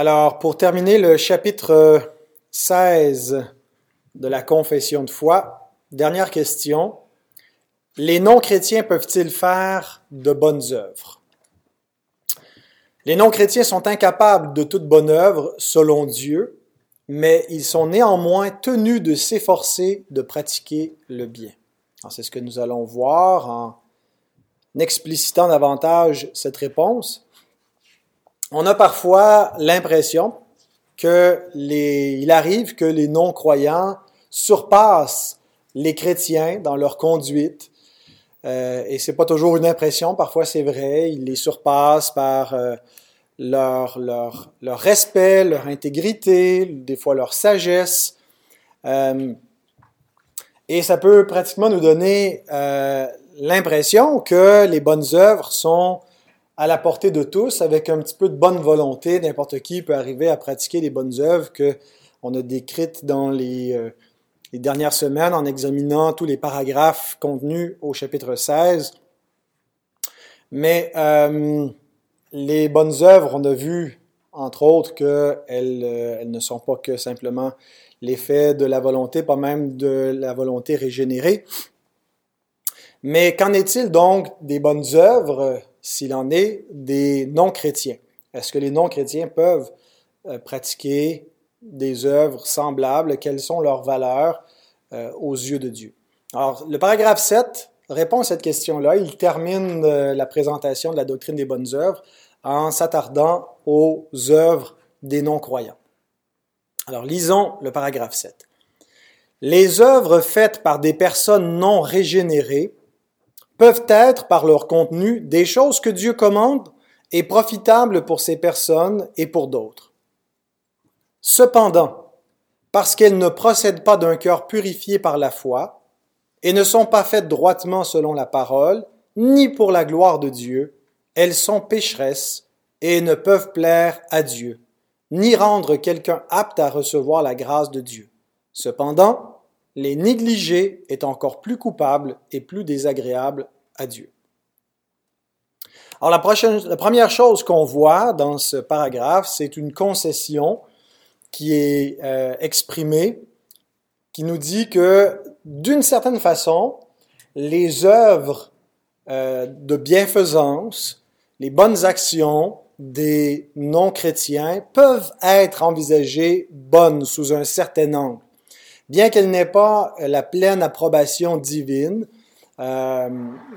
Alors, pour terminer le chapitre 16 de la confession de foi, dernière question. Les non-chrétiens peuvent-ils faire de bonnes œuvres? Les non-chrétiens sont incapables de toute bonne œuvre selon Dieu, mais ils sont néanmoins tenus de s'efforcer de pratiquer le bien. C'est ce que nous allons voir en explicitant davantage cette réponse. On a parfois l'impression que les, il arrive que les non-croyants surpassent les chrétiens dans leur conduite. Euh, et c'est pas toujours une impression, parfois c'est vrai, ils les surpassent par euh, leur, respect, leur intégrité, des fois leur sagesse. Euh, et ça peut pratiquement nous donner euh, l'impression que les bonnes œuvres sont à la portée de tous, avec un petit peu de bonne volonté. N'importe qui peut arriver à pratiquer les bonnes œuvres que on a décrites dans les, euh, dernières semaines en examinant tous les paragraphes contenus au chapitre 16. Mais euh, les bonnes œuvres, on a vu, entre autres, qu'elles euh, ne sont pas que simplement l'effet de la volonté, pas même de la volonté régénérée. Mais qu'en est-il donc des bonnes œuvres? S'il en est des non-chrétiens? Est-ce que les non-chrétiens peuvent euh, pratiquer des œuvres semblables? Quelles sont leurs valeurs euh, aux yeux de Dieu? Alors, le paragraphe 7 répond à cette question-là. Il termine euh, la présentation de la doctrine des bonnes œuvres en s'attardant aux œuvres des non-croyants. Alors, lisons le paragraphe 7. Les œuvres faites par des personnes non régénérées peuvent être, par leur contenu, des choses que Dieu commande et profitables pour ces personnes et pour d'autres. Cependant, parce qu'elles ne procèdent pas d'un cœur purifié par la foi, et ne sont pas faites droitement selon la parole, ni pour la gloire de Dieu, elles sont pécheresses et ne peuvent plaire à Dieu, ni rendre quelqu'un apte à recevoir la grâce de Dieu. Cependant, les négliger est encore plus coupable et plus désagréable à Dieu. Alors la, prochaine, la première chose qu'on voit dans ce paragraphe, c'est une concession qui est euh, exprimée, qui nous dit que d'une certaine façon, les œuvres euh, de bienfaisance, les bonnes actions des non-chrétiens peuvent être envisagées bonnes sous un certain angle. Bien qu'elles n'aient pas la pleine approbation divine, euh,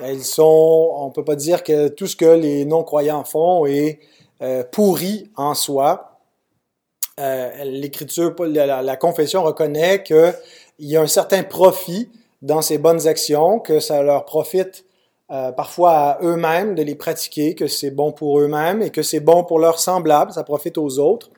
elles sont, on peut pas dire que tout ce que les non-croyants font est euh, pourri en soi. Euh, L'Écriture, la, la, confession reconnaît qu'il y a un certain profit dans ces bonnes actions, que ça leur profite euh, parfois à eux-mêmes de les pratiquer, que c'est bon pour eux-mêmes et que c'est bon pour leurs semblables, ça profite aux autres.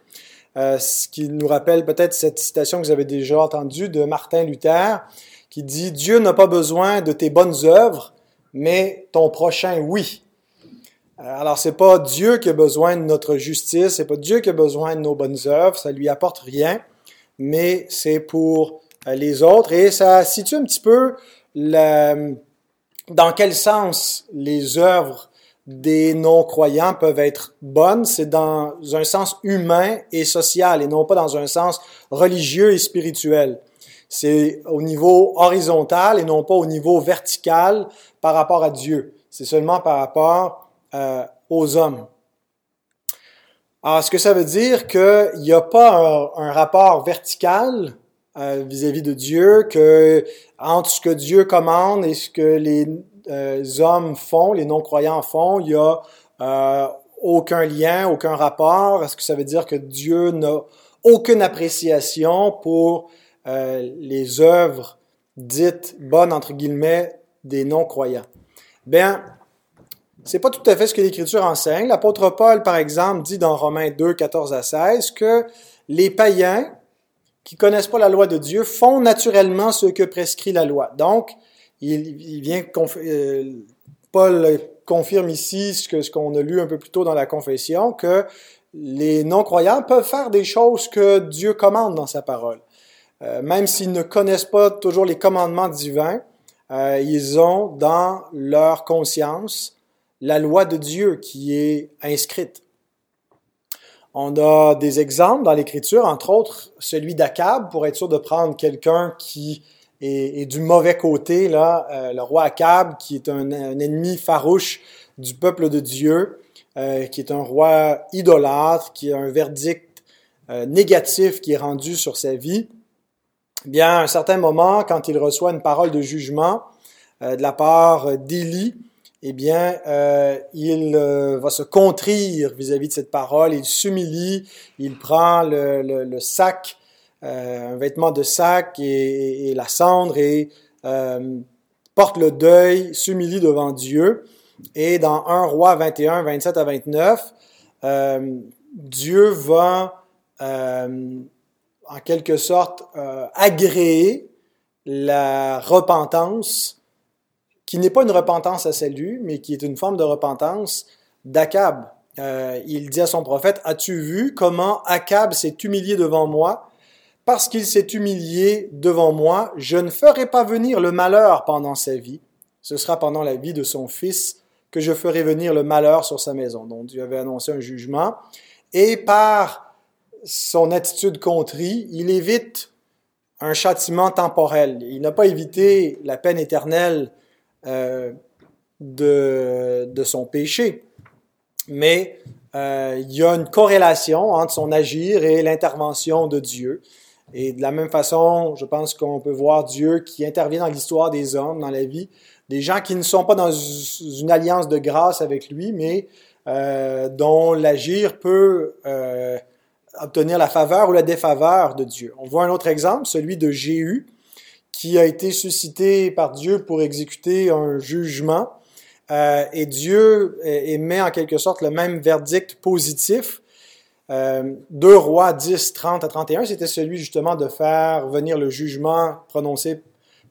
Euh, ce qui nous rappelle peut-être cette citation que vous avez déjà entendue de Martin Luther, qui dit Dieu n'a pas besoin de tes bonnes œuvres, mais ton prochain oui. Euh, alors c'est pas Dieu qui a besoin de notre justice, c'est pas Dieu qui a besoin de nos bonnes œuvres, ça lui apporte rien, mais c'est pour les autres et ça situe un petit peu dans quel sens les œuvres des non-croyants peuvent être bonnes, c'est dans un sens humain et social et non pas dans un sens religieux et spirituel. C'est au niveau horizontal et non pas au niveau vertical par rapport à Dieu. C'est seulement par rapport euh, aux hommes. Alors, est-ce que ça veut dire qu'il n'y a pas un, rapport vertical euh, vis-à-vis de Dieu, que entre ce que Dieu commande et ce que les euh, hommes font, les non-croyants font, il y a euh, aucun lien, aucun rapport. Est-ce que ça veut dire que Dieu n'a aucune appréciation pour les œuvres dites bonnes entre guillemets des non-croyants? Bien, c'est pas tout à fait ce que l'Écriture enseigne. L'apôtre Paul, par exemple, dit dans Romains 2, 14 à 16 que les païens qui connaissent pas la loi de Dieu font naturellement ce que prescrit la loi. Donc, il, vient euh, Paul confirme ici ce que ce qu'on a lu un peu plus tôt dans la confession que les non-croyants peuvent faire des choses que Dieu commande dans sa parole. Euh, même s'ils ne connaissent pas toujours les commandements divins, euh, ils ont dans leur conscience la loi de Dieu qui est inscrite. On a des exemples dans l'Écriture, entre autres celui d'Akab, pour être sûr de prendre quelqu'un qui est, du mauvais côté, là, euh, le roi Akab, qui est un, ennemi farouche du peuple de Dieu, euh, qui est un roi idolâtre, qui a un verdict euh, négatif qui est rendu sur sa vie. Bien, à un certain moment, quand il reçoit une parole de jugement de la part d'Élie, eh bien, il va se contrir vis-à-vis de cette parole, il s'humilie, il prend le, sac, un vêtement de sac et, la cendre et porte le deuil, s'humilie devant Dieu. Et dans 1 roi 21, 27 à 29, Dieu va en quelque sorte agréer la repentance qui n'est pas une repentance à salut, mais qui est une forme de repentance d'Akab. Euh, il dit à son prophète, As-tu vu comment Akab s'est humilié devant moi Parce qu'il s'est humilié devant moi, je ne ferai pas venir le malheur pendant sa vie. Ce sera pendant la vie de son fils que je ferai venir le malheur sur sa maison. Donc Dieu avait annoncé un jugement. Et par son attitude contrie, il évite un châtiment temporel. Il n'a pas évité la peine éternelle euh, de, son péché. Mais euh, il y a une corrélation entre son agir et l'intervention de Dieu. Et de la même façon, je pense qu'on peut voir Dieu qui intervient dans l'histoire des hommes, dans la vie, des gens qui ne sont pas dans une alliance de grâce avec lui, mais euh, dont l'agir peut euh, obtenir la faveur ou la défaveur de Dieu. On voit un autre exemple, celui de Jéhu, qui a été suscité par Dieu pour exécuter un jugement. Euh, et Dieu émet en quelque sorte le même verdict positif. Euh, 2 rois 10, 30 à 31, c'était celui justement de faire venir le jugement prononcé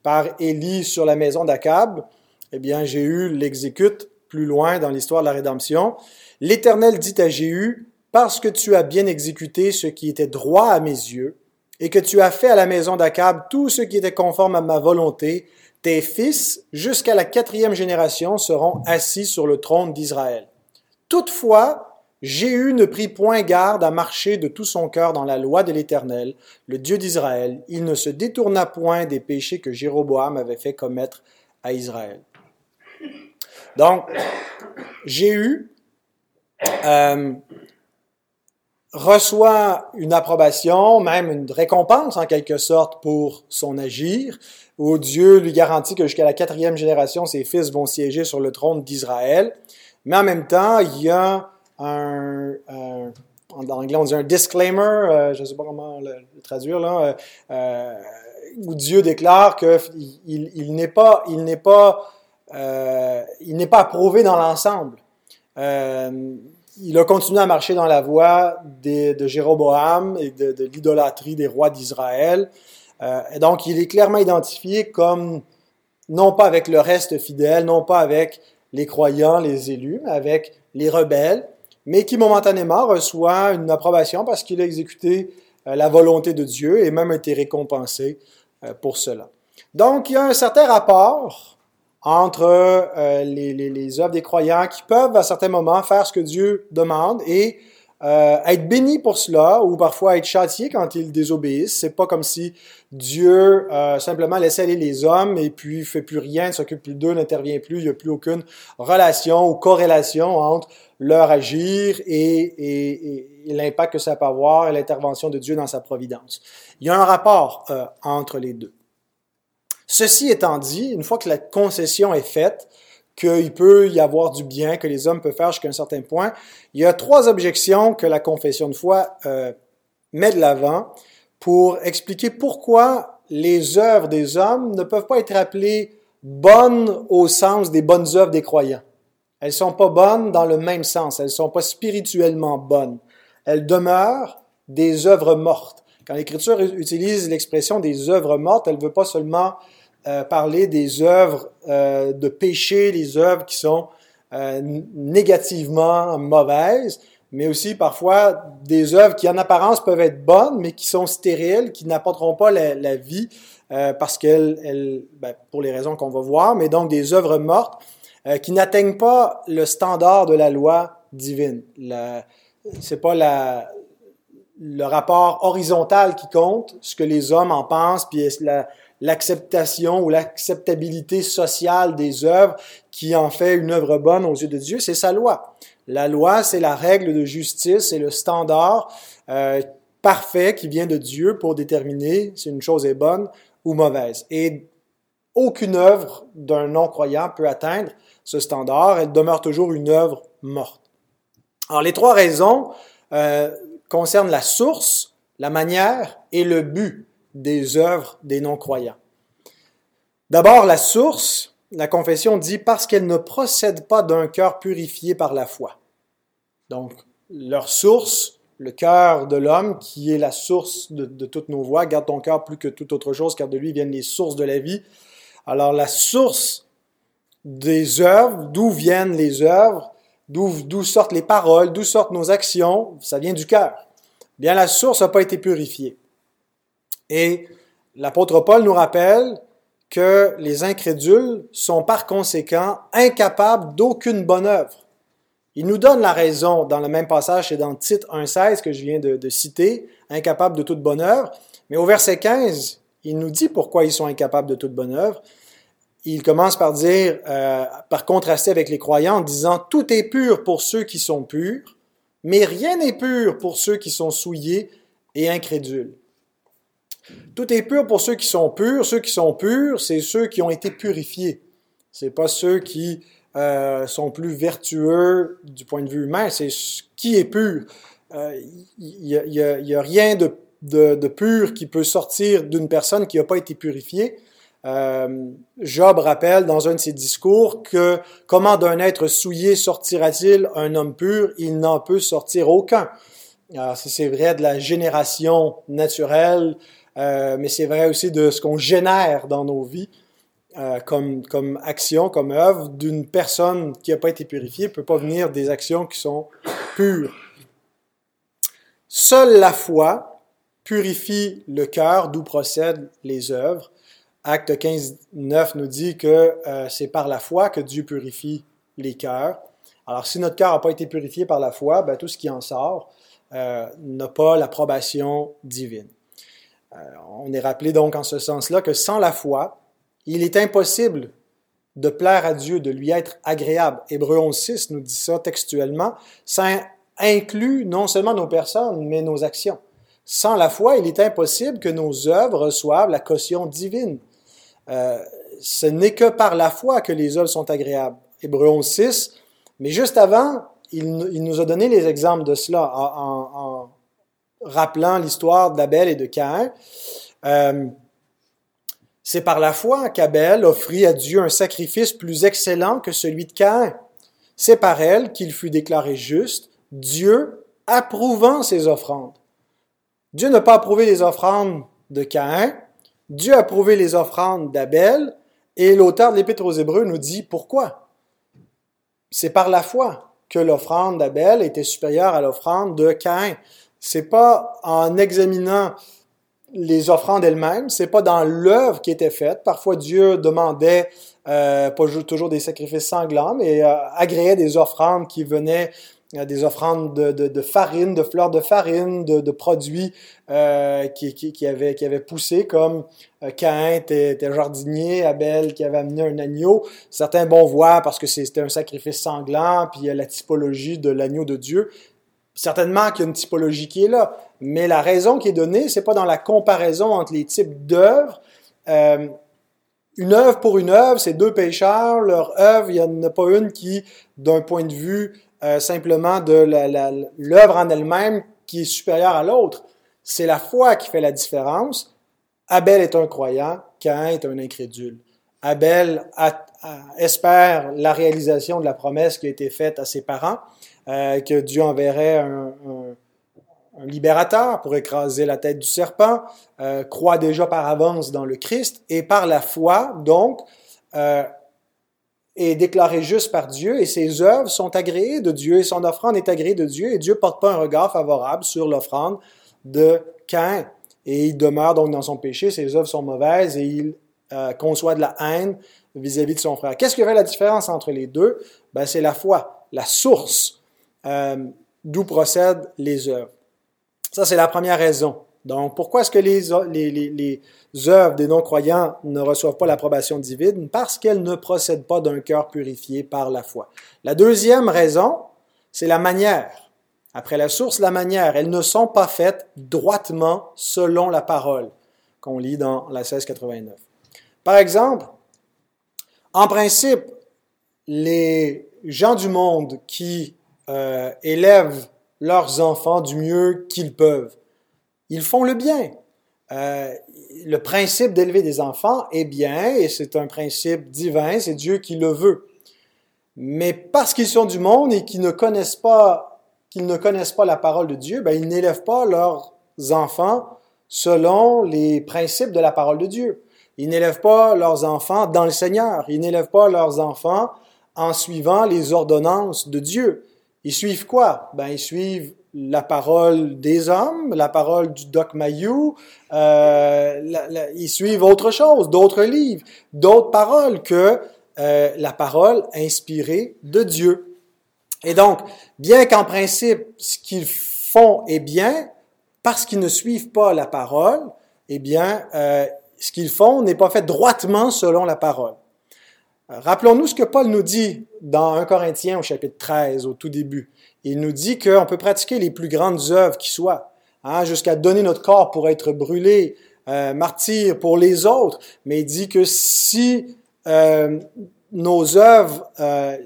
par Élie sur la maison d'Akab. Eh bien, Jéhu l'exécute plus loin dans l'histoire de la rédemption. L'Éternel dit à Jéhu, parce que tu as bien exécuté ce qui était droit à mes yeux, et que tu as fait à la maison d'Akab tout ce qui était conforme à ma volonté, tes fils, jusqu'à la quatrième génération, seront assis sur le trône d'Israël. Toutefois, Jéhu ne prit point garde à marcher de tout son cœur dans la loi de l'Éternel, le Dieu d'Israël. Il ne se détourna point des péchés que Jéroboam avait fait commettre à Israël. Donc, Jéhu euh, reçoit une approbation, même une récompense en quelque sorte pour son agir, où Dieu lui garantit que jusqu'à la quatrième génération, ses fils vont siéger sur le trône d'Israël. Mais en même temps, il y a un, en anglais on dit un disclaimer, euh, je ne sais pas comment le, traduire là, euh, euh, où Dieu déclare que il, n'est pas, il n'est pas, il n'est pas approuvé dans l'ensemble il a continué à marcher dans la voie de Jéroboam et de, l'idolâtrie des rois d'Israël. Euh, et donc, il est clairement identifié comme, non pas avec le reste fidèle, non pas avec les croyants, les élus, mais avec les rebelles, mais qui momentanément reçoit une approbation parce qu'il a exécuté euh, la volonté de Dieu et même été récompensé euh, pour cela. Donc, il y a un certain rapport entre euh, les, œuvres des croyants qui peuvent à certains moments faire ce que Dieu demande et euh, être bénis pour cela ou parfois être châtiés quand ils désobéissent. C'est pas comme si Dieu euh, simplement laissait aller les hommes et puis fait plus rien, ne s'occupe plus d'eux, n'intervient plus, il n'y a plus aucune relation ou corrélation entre leur agir et, et, et l'impact que ça peut avoir et l'intervention de Dieu dans sa providence. Il y a un rapport euh, entre les deux. Ceci étant dit, une fois que la concession est faite, qu'il peut y avoir du bien que les hommes peuvent faire jusqu'à un certain point, il y a trois objections que la confession de foi euh, met de l'avant pour expliquer pourquoi les œuvres des hommes ne peuvent pas être appelées bonnes au sens des bonnes œuvres des croyants. Elles sont pas bonnes dans le même sens, elles sont pas spirituellement bonnes. Elles demeurent des œuvres mortes. Quand l'Écriture utilise l'expression des œuvres mortes, elle ne veut pas seulement euh, parler des œuvres euh, de péché, les œuvres qui sont euh, négativement mauvaises, mais aussi parfois des œuvres qui en apparence peuvent être bonnes, mais qui sont stériles, qui n'apporteront pas la, la vie parce qu'elles, elles, ben, pour les raisons qu'on va voir, mais donc des œuvres mortes qui n'atteignent pas le standard de la loi divine. La, c'est pas la, le rapport horizontal qui compte, ce que les hommes en pensent, puis l'acceptation ou l'acceptabilité sociale des œuvres qui en fait une œuvre bonne aux yeux de Dieu, c'est sa loi. La loi, c'est la règle de justice, c'est le standard euh, parfait qui vient de Dieu pour déterminer si une chose est bonne ou mauvaise. Et aucune œuvre d'un non-croyant peut atteindre ce standard. Elle demeure toujours une œuvre morte. Alors, les trois raisons euh, concernent la source, la manière et le but des œuvres des non-croyants. D'abord, la source, la confession dit parce qu'elle ne procède pas d'un cœur purifié par la foi. Donc, leur source, le cœur de l'homme, qui est la source de, toutes nos voies, garde ton cœur plus que toute autre chose, car de lui viennent les sources de la vie. Alors, la source des œuvres, d'où viennent les œuvres, d'où sortent les paroles, d'où sortent nos actions, ça vient du cœur. Bien, la source n'a pas été purifiée. Et l'apôtre Paul nous rappelle que les incrédules sont par conséquent incapables d'aucune bonne œuvre. Il nous donne la raison dans le même passage, c'est dans Tite 1.16 que je viens de, de citer, incapables de toute bonne œuvre. Mais au verset 15, il nous dit pourquoi ils sont incapables de toute bonne œuvre il commence par dire, euh, par contraster avec les croyants, en disant tout est pur pour ceux qui sont purs, mais rien n'est pur pour ceux qui sont souillés et incrédules. Tout est pur pour ceux qui sont purs. Ceux qui sont purs, c'est ceux qui ont été purifiés. C'est pas ceux qui euh, sont plus vertueux du point de vue humain. C'est qui est pur. Il euh, n'y a, rien de, pur qui peut sortir d'une personne qui n'a pas été purifiée. Euh, Job rappelle dans un de ses discours que comment d'un être souillé sortira-t-il un homme pur? Il n'en peut sortir aucun. Alors, c'est vrai de la génération naturelle, euh, mais c'est vrai aussi de ce qu'on génère dans nos vies euh, comme, comme action, comme œuvre d'une personne qui n'a pas été purifiée, ne peut pas venir des actions qui sont pures. Seule la foi purifie le cœur d'où procèdent les œuvres. Acte 15, 9 nous dit que euh, c'est par la foi que Dieu purifie les cœurs. Alors, si notre cœur n'a pas été purifié par la foi, ben, tout ce qui en sort n'a pas l'approbation divine. Euh, on est rappelé donc en ce sens-là que sans la foi, il est impossible de plaire à Dieu, de lui être agréable. Hébreu 11, 6 nous dit ça textuellement. Ça inclut non seulement nos personnes, mais nos actions. Sans la foi, il est impossible que nos œuvres reçoivent la caution divine. Euh, ce n'est que par la foi que les œuvres sont agréables. Hébreu 11, 6. Mais juste avant, il, nous a donné les exemples de cela en, rappelant l'histoire d'Abel et de Caïn. Euh, c'est par la foi qu'Abel offrit à Dieu un sacrifice plus excellent que celui de Caïn. C'est par elle qu'il fut déclaré juste, Dieu approuvant ses offrandes. Dieu n'a pas approuvé les offrandes de Caïn, Dieu a approuvé les offrandes d'Abel, et l'auteur de l'Épître aux Hébreux nous dit pourquoi. C'est par la foi que l'offrande d'Abel était supérieure à l'offrande de Caïn. C'est pas en examinant les offrandes elles-mêmes, c'est pas dans l'œuvre qui était faite. Parfois Dieu demandait euh, toujours des sacrifices sanglants, mais euh, agréait des offrandes qui venaient des offrandes de, farine, de fleurs de farine, de, produits euh, qui, avaient, poussé, comme euh, Caïn était, était, jardinier, Abel qui avait amené un agneau. Certains vont voir parce que c'était un sacrifice sanglant, puis il y a la typologie de l'agneau de Dieu. Certainement qu'il y a une typologie qui est là, mais la raison qui est donnée, c'est pas dans la comparaison entre les types d'œuvres. Euh, une œuvre pour une œuvre, c'est deux pécheurs, leur œuvre, il n'y en a pas une qui, d'un point de vue euh, simplement de l'œuvre en elle-même qui est supérieure à l'autre. C'est la foi qui fait la différence. Abel est un croyant, Cain est un incrédule. Abel espère la réalisation de la promesse qui a été faite à ses parents, euh, que Dieu enverrait un, libérateur pour écraser la tête du serpent, euh, croit déjà par avance dans le Christ, et par la foi, donc, euh, est déclaré juste par Dieu et ses œuvres sont agréées de Dieu et son offrande est agréée de Dieu et Dieu porte pas un regard favorable sur l'offrande de Cain. Et il demeure donc dans son péché, ses œuvres sont mauvaises et il conçoit de la haine vis-à-vis de son frère. Qu'est-ce qui fait la différence entre les deux? Ben, c'est la foi, la source. Euh, d'où procèdent les œuvres. Ça, c'est la première raison. Donc, pourquoi est-ce que les, les, les, œuvres des non-croyants ne reçoivent pas l'approbation divine? Parce qu'elles ne procèdent pas d'un cœur purifié par la foi. La deuxième raison, c'est la manière. Après la source, la manière. Elles ne sont pas faites droitement selon la parole qu'on lit dans la 1689. Par exemple, en principe, les gens du monde qui euh, élèvent leurs enfants du mieux qu'ils peuvent, ils font le bien. Euh, le principe d'élever des enfants est bien et c'est un principe divin, c'est Dieu qui le veut. Mais parce qu'ils sont du monde et qu'ils ne connaissent pas, qu'ils ne connaissent pas la parole de Dieu, ben, ils n'élèvent pas leurs enfants selon les principes de la parole de Dieu. Ils n'élèvent pas leurs enfants dans le Seigneur. Ils n'élèvent pas leurs enfants en suivant les ordonnances de Dieu. Ils suivent quoi? Ben, ils suivent la parole des hommes, la parole du Doc Mayou, euh, ils suivent autre chose, d'autres livres, d'autres paroles que euh, la parole inspirée de Dieu. Et donc, bien qu'en principe, ce qu'ils font est bien, parce qu'ils ne suivent pas la parole, eh bien, euh, ce qu'ils font n'est pas fait droitement selon la parole. Rappelons-nous ce que Paul nous dit dans 1 Corinthiens au chapitre 13, au tout début. Il nous dit qu'on peut pratiquer les plus grandes œuvres qui soient, hein, jusqu'à donner notre corps pour être brûlé, euh, martyr pour les autres, mais il dit que si euh, nos œuvres euh,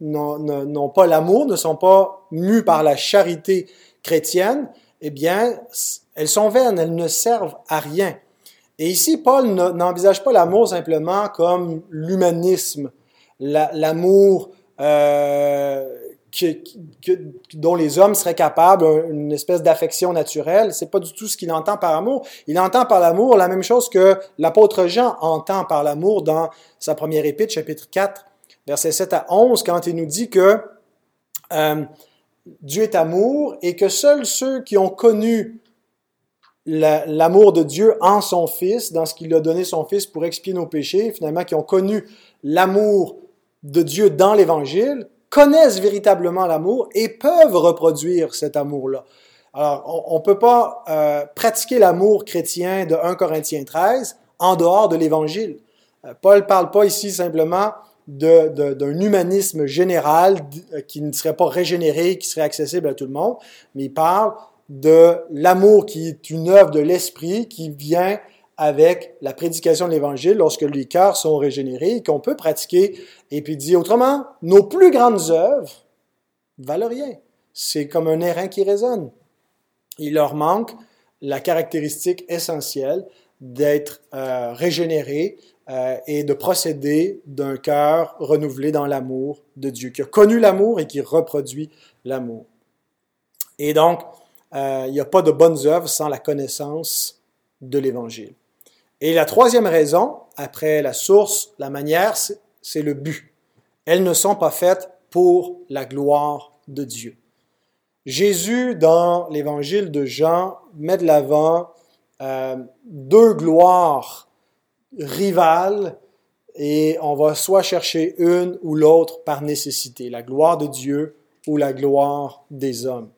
n'ont pas l'amour, ne sont pas mues par la charité chrétienne, eh bien, elles sont vaines, elles ne servent à rien. Et ici, Paul n'envisage pas l'amour simplement comme l'humanisme, l'amour euh, dont les hommes seraient capables, une espèce d'affection naturelle. C'est pas du tout ce qu'il entend par amour. Il entend par l'amour la même chose que l'apôtre Jean entend par l'amour dans sa première épître, chapitre 4, versets 7 à 11, quand il nous dit que euh, Dieu est amour et que seuls ceux qui ont connu l'amour de Dieu en son Fils, dans ce qu'il a donné son Fils pour expier nos péchés, finalement, qui ont connu l'amour de Dieu dans l'Évangile, connaissent véritablement l'amour et peuvent reproduire cet amour-là. Alors, on ne peut pas euh, pratiquer l'amour chrétien de 1 Corinthiens 13 en dehors de l'Évangile. Euh, Paul ne parle pas ici simplement d'un humanisme général euh, qui ne serait pas régénéré, qui serait accessible à tout le monde, mais il parle de l'amour qui est une œuvre de l'esprit qui vient avec la prédication de l'Évangile lorsque les cœurs sont régénérés et qu'on peut pratiquer. Et puis dit autrement, nos plus grandes œuvres valent rien. C'est comme un airain qui résonne. Il leur manque la caractéristique essentielle d'être euh, régénéré euh, et de procéder d'un cœur renouvelé dans l'amour de Dieu, qui a connu l'amour et qui reproduit l'amour. Et donc, euh, il n'y a pas de bonnes œuvres sans la connaissance de l'Évangile. Et la troisième raison, après la source, la manière, c'est le but. Elles ne sont pas faites pour la gloire de Dieu. Jésus, dans l'évangile de Jean, met de l'avant euh, deux gloires rivales et on va soit chercher une ou l'autre par nécessité, la gloire de Dieu ou la gloire des hommes.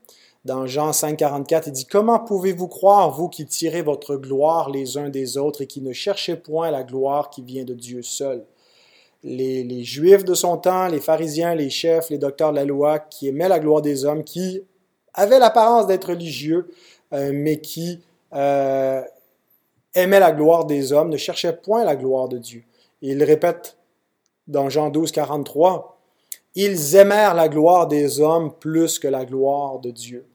Dans Jean 5, 44, il dit, Comment pouvez-vous croire, vous qui tirez votre gloire les uns des autres et qui ne cherchez point la gloire qui vient de Dieu seul? Les, Juifs de son temps, les pharisiens, les chefs, les docteurs de la loi, qui aimaient la gloire des hommes, qui avaient l'apparence d'être religieux, euh, mais qui euh, aimaient la gloire des hommes, ne cherchaient point la gloire de Dieu. il répète dans Jean 12, 43, ils aimèrent la gloire des hommes plus que la gloire de Dieu.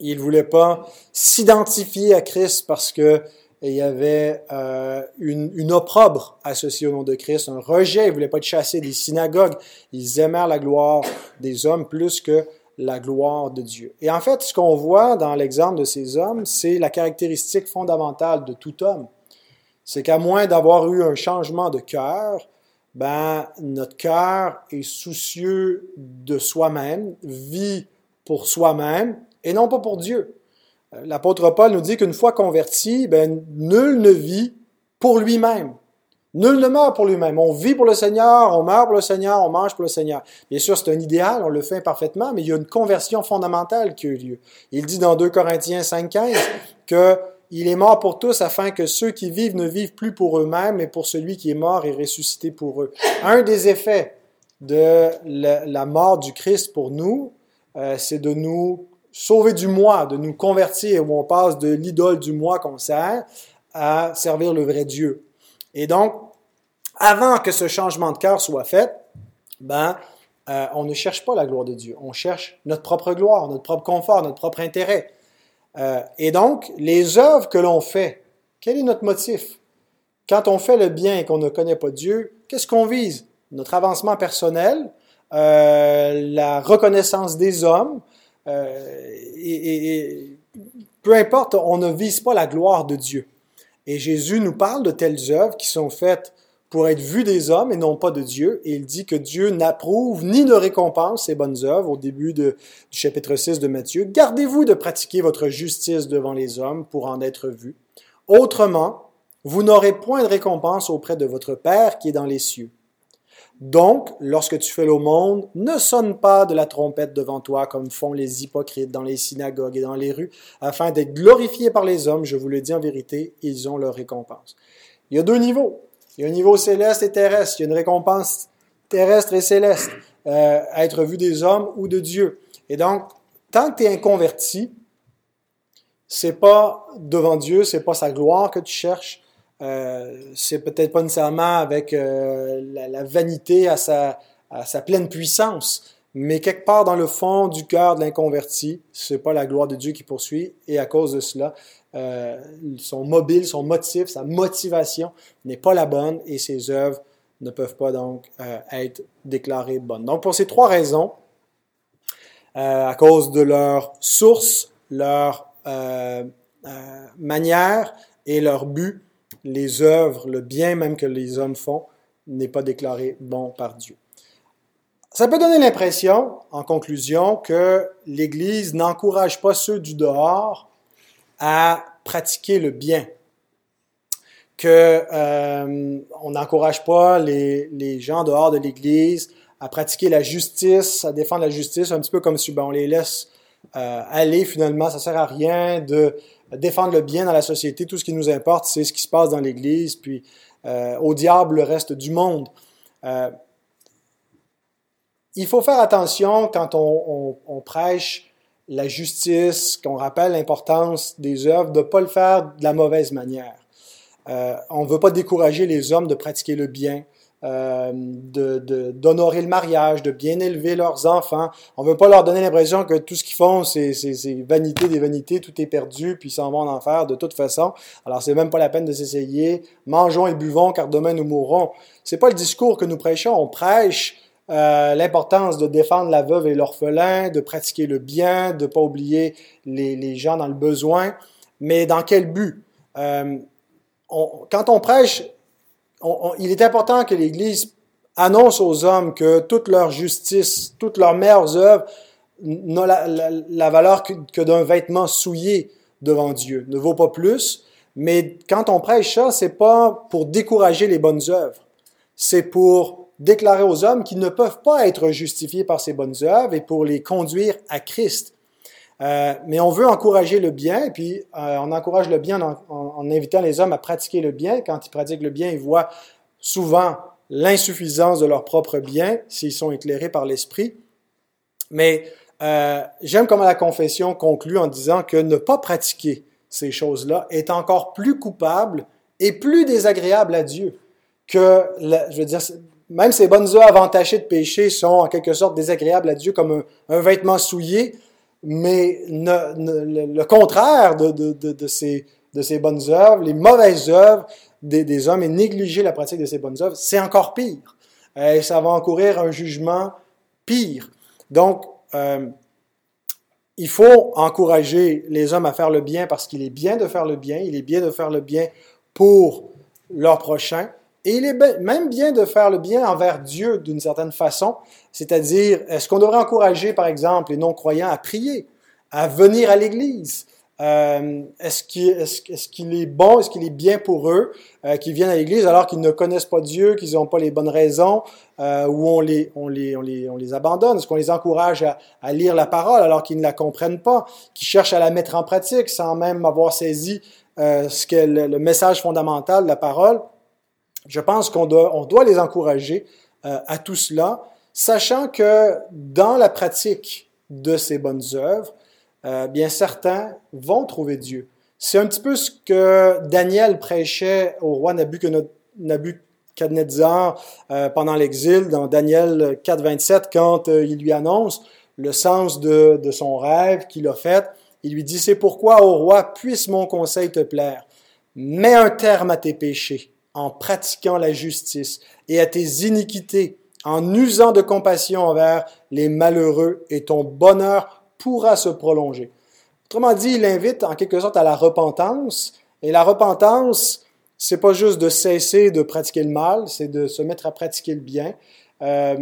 Ils ne voulaient pas s'identifier à Christ parce que il y avait euh, une, opprobre associée au nom de Christ, un rejet. Ils ne voulaient pas être chassés des synagogues. Ils aimèrent la gloire des hommes plus que la gloire de Dieu. Et en fait, ce qu'on voit dans l'exemple de ces hommes, c'est la caractéristique fondamentale de tout homme. C'est qu'à moins d'avoir eu un changement de cœur, ben, notre cœur est soucieux de soi-même, vit pour soi-même et non pas pour Dieu. Euh, l'apôtre Paul nous dit qu'une fois converti, ben, nul ne vit pour lui-même. Nul ne meurt pour lui-même. On vit pour le Seigneur, on meurt pour le Seigneur, on mange pour le Seigneur. Bien sûr, c'est un idéal, on le fait imparfaitement, mais il y a une conversion fondamentale qui a eu lieu. Il dit dans 2 Corinthiens 5.15 que il est mort pour tous afin que ceux qui vivent ne vivent plus pour eux-mêmes, mais pour celui qui est mort et ressuscité pour eux. Un des effets de la mort du Christ pour nous, euh, c'est de nous sauver du moi, de nous convertir, où on passe de l'idole du moi qu'on sert à servir le vrai Dieu. Et donc, avant que ce changement de cœur soit fait, ben, euh, on ne cherche pas la gloire de Dieu. On cherche notre propre gloire, notre propre confort, notre propre intérêt. Euh, et donc, les œuvres que l'on fait, quel est notre motif? Quand on fait le bien et qu'on ne connaît pas Dieu, qu'est-ce qu'on vise? Notre avancement personnel, euh, la reconnaissance des hommes, et peu importe, on ne vise pas la gloire de Dieu. Et Jésus nous parle de telles œuvres qui sont faites pour être vues des hommes et non pas de Dieu. Et il dit que Dieu n'approuve ni ne récompense ces bonnes œuvres au début de, du chapitre 6 de Matthieu. Gardez-vous de pratiquer votre justice devant les hommes pour en être vus. Autrement, vous n'aurez point de récompense auprès de votre Père qui est dans les cieux. Donc, lorsque tu fais l'aumône, ne sonne pas de la trompette devant toi comme font les hypocrites dans les synagogues et dans les rues, afin d'être glorifiés par les hommes. Je vous le dis en vérité, ils ont leur récompense. Il y a deux niveaux. Il y a un niveau céleste et terrestre. Il y a une récompense terrestre et céleste euh, à être vu des hommes ou de Dieu. Et donc, tant que tu es inconverti, c'est pas devant Dieu, c'est pas sa gloire que tu cherches, euh, c'est peut-être pas nécessairement avec euh, la, vanité à sa, à sa pleine puissance, mais quelque part dans le fond du cœur de l'inconverti, c'est pas la gloire de Dieu qui poursuit, et à cause de cela, euh, son mobile, son motif, sa motivation n'est pas la bonne, et ses œuvres ne peuvent pas donc euh, être déclarées bonnes. Donc pour ces trois raisons, à cause de leur source, leur manière et leur but, les œuvres, le bien même que les hommes font, n'est pas déclaré bon par Dieu. Ça peut donner l'impression, en conclusion, que l'Église n'encourage pas ceux du dehors à pratiquer le bien, que euh, on n'encourage pas les, les, gens dehors de l'Église à pratiquer la justice, à défendre la justice, un petit peu comme si ben, on les laisse euh, aller finalement, ça sert à rien de défendre le bien dans la société. Tout ce qui nous importe, c'est ce qui se passe dans l'Église, puis euh, au diable le reste du monde. Euh, il faut faire attention quand on, prêche la justice, qu'on rappelle l'importance des œuvres, de ne pas le faire de la mauvaise manière. Euh, on ne veut pas décourager les hommes de pratiquer le bien. Euh, d'honorer le mariage, de bien élever leurs enfants. On veut pas leur donner l'impression que tout ce qu'ils font, c'est vanité des vanités, tout est perdu, puis ils s'en vont en enfer de toute façon. Alors c'est même pas la peine de s'essayer. Mangeons et buvons, car demain nous mourrons. C'est pas le discours que nous prêchons. On prêche euh, l'importance de défendre la veuve et l'orphelin, de pratiquer le bien, de pas oublier les, gens dans le besoin. Mais dans quel but? Euh, Quand on prêche il est important que l'Église annonce aux hommes que toute leur justice, toutes leurs meilleures œuvres n'ont la, valeur que, d'un vêtement souillé devant Dieu, ne vaut pas plus. Mais quand on prêche ça, c'est pas pour décourager les bonnes œuvres. C'est pour déclarer aux hommes qu'ils ne peuvent pas être justifiés par ces bonnes œuvres et pour les conduire à Christ. Euh, mais on veut encourager le bien, et puis euh, on encourage le bien en, invitant les hommes à pratiquer le bien. Quand ils pratiquent le bien, ils voient souvent l'insuffisance de leur propre bien s'ils sont éclairés par l'esprit. Mais euh, j'aime comment la confession conclut en disant que ne pas pratiquer ces choses-là est encore plus coupable et plus désagréable à Dieu que, je veux dire, même ces bonnes œuvres entachées de péché sont en quelque sorte désagréables à Dieu comme un vêtement souillé mais le contraire de, ces, bonnes œuvres, les mauvaises œuvres des, hommes et négliger la pratique de ces bonnes œuvres, c'est encore pire. Et ça va encourir un jugement pire. Donc, euh, il faut encourager les hommes à faire le bien parce qu'il est bien de faire le bien, il est bien de faire le bien pour leur prochain, et il est même bien de faire le bien envers Dieu d'une certaine façon, c'est-à-dire, est-ce qu'on devrait encourager, par exemple, les non-croyants à prier, à venir à l'Église, Euh, est-ce qu'il est, est, bon, est-ce qu'il est bien pour eux euh, qu'ils viennent à l'Église alors qu'ils ne connaissent pas Dieu, qu'ils n'ont pas les bonnes raisons, euh, ou on les, on, les, on, les, on les abandonne? Est-ce qu'on les encourage à, lire la parole alors qu'ils ne la comprennent pas, qu'ils cherchent à la mettre en pratique sans même avoir saisi euh, ce le, message fondamental de la parole? Je pense qu'on doit, on doit les encourager euh, à tout cela, sachant que dans la pratique de ces bonnes œuvres, euh, bien certains vont trouver Dieu. C'est un petit peu ce que Daniel prêchait au roi Nabucodonosor euh, pendant l'exil dans Daniel 4, 27, quand euh, il lui annonce le sens de, de son rêve qu'il a fait. Il lui dit, c'est pourquoi, ô roi, puisse mon conseil te plaire. Mets un terme à tes péchés en pratiquant la justice et à tes iniquités, en usant de compassion envers les malheureux, et ton bonheur pourra se prolonger. Autrement dit, il invite en quelque sorte à la repentance. Et la repentance, c'est pas juste de cesser de pratiquer le mal, c'est de se mettre à pratiquer le bien. Euh,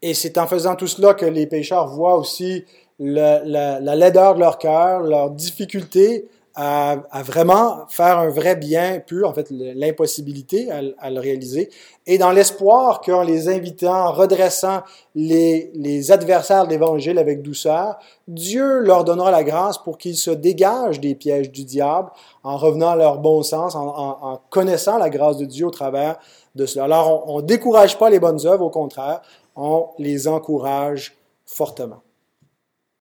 et c'est en faisant tout cela que les pécheurs voient aussi la, la, la laideur de leur cœur, leur difficulté à, à, vraiment faire un vrai bien pur, en fait l'impossibilité à, à, le réaliser, et dans l'espoir qu'en les invitant, en redressant les, les adversaires de l'Évangile avec douceur, Dieu leur donnera la grâce pour qu'ils se dégagent des pièges du diable en revenant à leur bon sens, en, en, en connaissant la grâce de Dieu au travers de cela. Alors on ne décourage pas les bonnes œuvres, au contraire, on les encourage fortement.